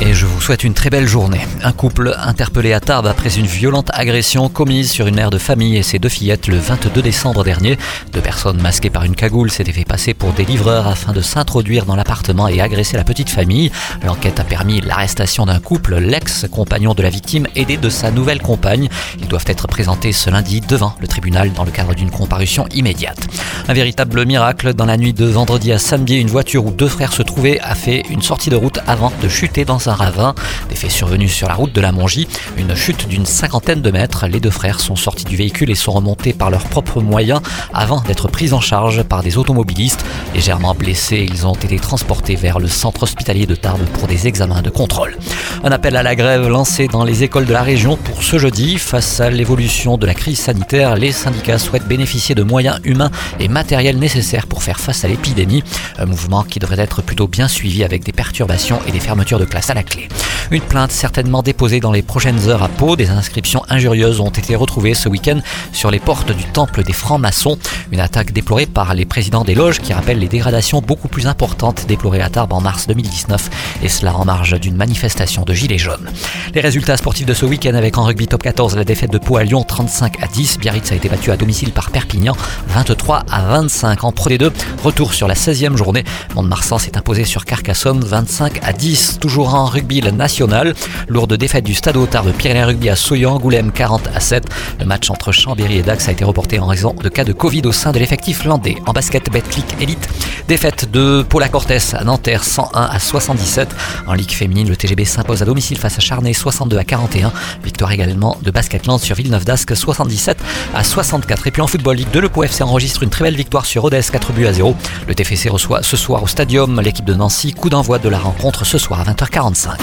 Et je vous souhaite une très belle journée. Un couple interpellé à Tarbes après une violente agression commise sur une mère de famille et ses deux fillettes le 22 décembre dernier. Deux personnes masquées par une cagoule s'étaient fait passer pour des livreurs afin de s'introduire dans l'appartement et agresser la petite famille. L'enquête a permis l'arrestation d'un couple, l'ex-compagnon de la victime aidé de sa nouvelle compagne. Ils doivent être présentés ce lundi devant le tribunal dans le cadre d'une comparution immédiate. Un véritable miracle, dans la nuit de vendredi à samedi, une voiture où deux frères se trouvaient a fait une sortie de route avant de chuter dans un ravin. Des faits survenus sur la route de la Mongie. Une chute d'une cinquantaine de mètres. Les deux frères sont sortis du véhicule et sont remontés par leurs propres moyens avant d'être pris en charge par des automobilistes. Légèrement blessés, ils ont été transportés vers le centre hospitalier de Tarbes pour des examens de contrôle. Un appel à la grève lancé dans les écoles de la région pour ce jeudi. Face à l'évolution de la crise sanitaire, les syndicats souhaitent bénéficier de moyens humains et matériels nécessaires pour faire face à l'épidémie. Un mouvement qui devrait être plutôt bien suivi avec des perturbations et des fermetures de classes la clé. Une plainte certainement déposée dans les prochaines heures à Pau. Des inscriptions injurieuses ont été retrouvées ce week-end sur les portes du temple des francs-maçons. Une attaque déplorée par les présidents des loges qui rappellent les dégradations beaucoup plus importantes déplorées à Tarbes en mars 2019 et cela en marge d'une manifestation de gilets jaunes. Les résultats sportifs de ce week-end avec en rugby top 14 la défaite de Pau à Lyon 35 à 10. Biarritz a été battu à domicile par Perpignan 23 à 25 en Pro D2. Retour sur la 16e journée. Mont-de-Marsan s'est imposé sur Carcassonne 25 à 10. Toujours en rugby national. Lourde défaite du Stade Autard de Pyrénées Rugby à Soyan, Goulême 40 à 7. Le match entre Chambéry et Dax a été reporté en raison de cas de Covid au sein de l'effectif landais. En basket, Betclic Elite. Défaite de Paula Cortés à Nanterre 101 à 77. En Ligue féminine, le TGB s'impose à domicile face à Charnay 62 à 41. Victoire également de Basketland sur Villeneuve d'Ascq 77 à 64. Et puis en football, Ligue 2, le POFC enregistre une très belle victoire sur Rodez 4 buts à 0. Le TFC reçoit ce soir au Stadium l'équipe de Nancy. Coup d'envoi de la rencontre ce soir à 20h45.